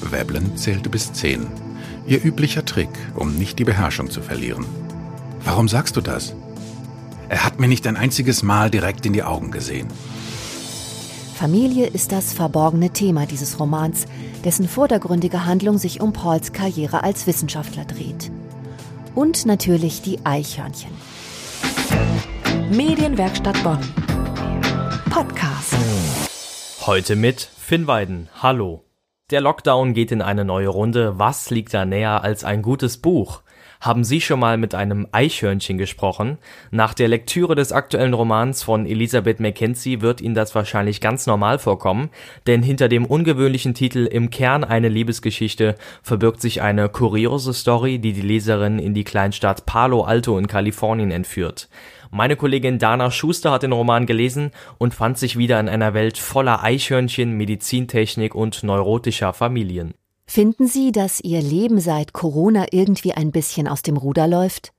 Veblen zählte bis zehn. Ihr üblicher Trick, um nicht die Beherrschung zu verlieren. Warum sagst du das? Er hat mir nicht ein einziges Mal direkt in die Augen gesehen. Familie ist das verborgene Thema dieses Romans, dessen vordergründige Handlung sich um Pauls Karriere als Wissenschaftler dreht. Und natürlich die Eichhörnchen. Medienwerkstatt Bonn. Podcast. Heute mit Finn Weiden. Hallo. Der Lockdown geht in eine neue Runde. Was liegt da näher als ein gutes Buch? Haben Sie schon mal mit einem Eichhörnchen gesprochen? Nach der Lektüre des aktuellen Romans von Elisabeth Mackenzie wird Ihnen das wahrscheinlich ganz normal vorkommen, denn hinter dem ungewöhnlichen Titel Im Kern eine Liebesgeschichte verbirgt sich eine kuriose Story, die die Leserin in die Kleinstadt Palo Alto in Kalifornien entführt. Meine Kollegin Dana Schuster hat den Roman gelesen und fand sich wieder in einer Welt voller Eichhörnchen, Medizintechnik und neurotischer Familien. Finden Sie, dass Ihr Leben seit Corona irgendwie ein bisschen aus dem Ruder läuft?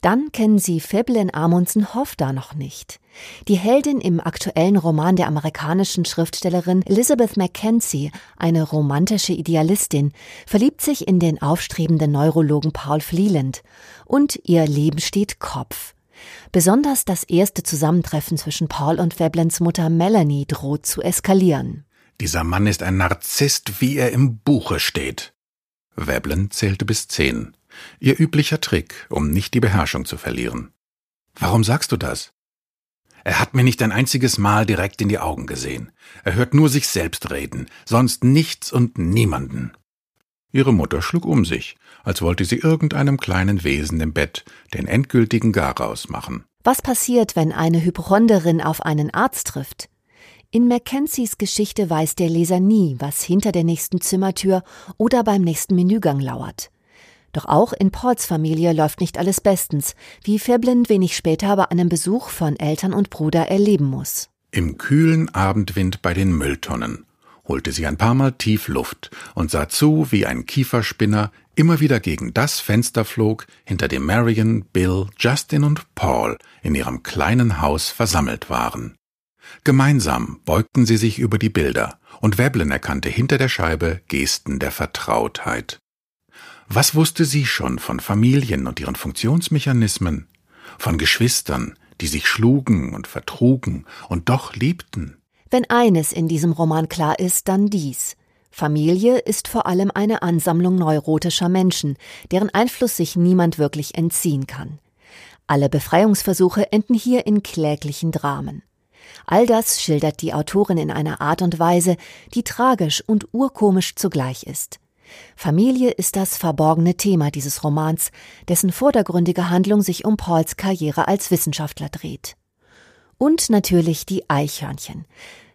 Dann kennen Sie Feblen Amundsen Hofda noch nicht. Die Heldin im aktuellen Roman der amerikanischen Schriftstellerin Elizabeth Mackenzie, eine romantische Idealistin, verliebt sich in den aufstrebenden Neurologen Paul Fleland und ihr Leben steht Kopf. Besonders das erste Zusammentreffen zwischen Paul und Feblens Mutter Melanie droht zu eskalieren. Dieser Mann ist ein Narzisst, wie er im Buche steht. Veblen zählte bis zehn. Ihr üblicher Trick, um nicht die Beherrschung zu verlieren. Warum sagst du das? Er hat mir nicht ein einziges Mal direkt in die Augen gesehen. Er hört nur sich selbst reden, sonst nichts und niemanden. Ihre Mutter schlug um sich, als wollte sie irgendeinem kleinen Wesen im Bett den endgültigen Garaus machen. Was passiert, wenn eine Hypochonderin auf einen Arzt trifft? In Mackenzies Geschichte weiß der Leser nie, was hinter der nächsten Zimmertür oder beim nächsten Menügang lauert. Doch auch in Pauls Familie läuft nicht alles bestens, wie Feblin wenig später bei einem Besuch von Eltern und Bruder erleben muss. Im kühlen Abendwind bei den Mülltonnen holte sie ein paar Mal tief Luft und sah zu, wie ein Kieferspinner immer wieder gegen das Fenster flog, hinter dem Marion, Bill, Justin und Paul in ihrem kleinen Haus versammelt waren. Gemeinsam beugten sie sich über die Bilder, und Veblen erkannte hinter der Scheibe Gesten der Vertrautheit. Was wusste sie schon von Familien und ihren Funktionsmechanismen, von Geschwistern, die sich schlugen und vertrugen und doch liebten? Wenn eines in diesem Roman klar ist, dann dies. Familie ist vor allem eine Ansammlung neurotischer Menschen, deren Einfluss sich niemand wirklich entziehen kann. Alle Befreiungsversuche enden hier in kläglichen Dramen. All das schildert die Autorin in einer Art und Weise, die tragisch und urkomisch zugleich ist. Familie ist das verborgene Thema dieses Romans, dessen vordergründige Handlung sich um Pauls Karriere als Wissenschaftler dreht. Und natürlich die Eichhörnchen.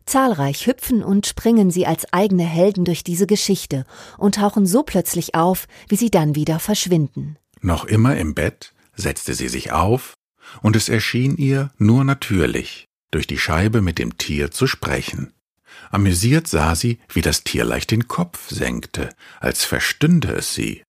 Zahlreich hüpfen und springen sie als eigene Helden durch diese Geschichte und tauchen so plötzlich auf, wie sie dann wieder verschwinden. Noch immer im Bett setzte sie sich auf, und es erschien ihr nur natürlich, durch die Scheibe mit dem Tier zu sprechen. Amüsiert sah sie, wie das Tier leicht den Kopf senkte, als verstünde es sie.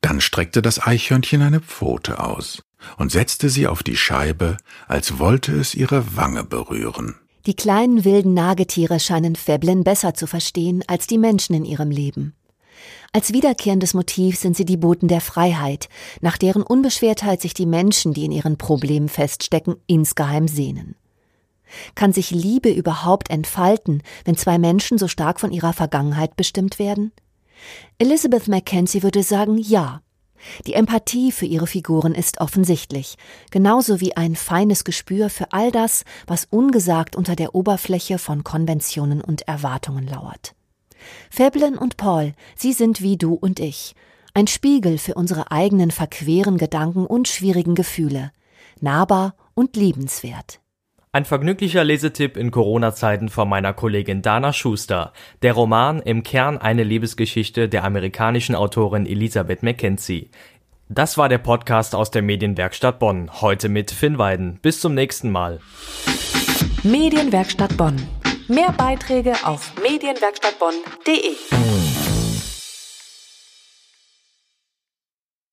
Dann streckte das Eichhörnchen eine Pfote aus und setzte sie auf die Scheibe, als wollte es ihre Wange berühren. Die kleinen wilden Nagetiere scheinen Feblin besser zu verstehen als die Menschen in ihrem Leben. Als wiederkehrendes Motiv sind sie die Boten der Freiheit, nach deren Unbeschwertheit sich die Menschen, die in ihren Problemen feststecken, insgeheim sehnen. Kann sich Liebe überhaupt entfalten, wenn zwei Menschen so stark von ihrer Vergangenheit bestimmt werden? Elizabeth Mackenzie würde sagen, ja. Die Empathie für ihre Figuren ist offensichtlich, genauso wie ein feines Gespür für all das, was ungesagt unter der Oberfläche von Konventionen und Erwartungen lauert. Feblen und Paul, sie sind wie du und ich, ein Spiegel für unsere eigenen verqueren Gedanken und schwierigen Gefühle, nahbar und liebenswert. Ein vergnüglicher Lesetipp in Corona-Zeiten von meiner Kollegin Dana Schuster. Der Roman Im Kern eine Liebesgeschichte der amerikanischen Autorin Elisabeth Mackenzie. Das war der Podcast aus der Medienwerkstatt Bonn. Heute mit Finn Weiden. Bis zum nächsten Mal. Medienwerkstatt Bonn. Mehr Beiträge auf medienwerkstattbonn.de.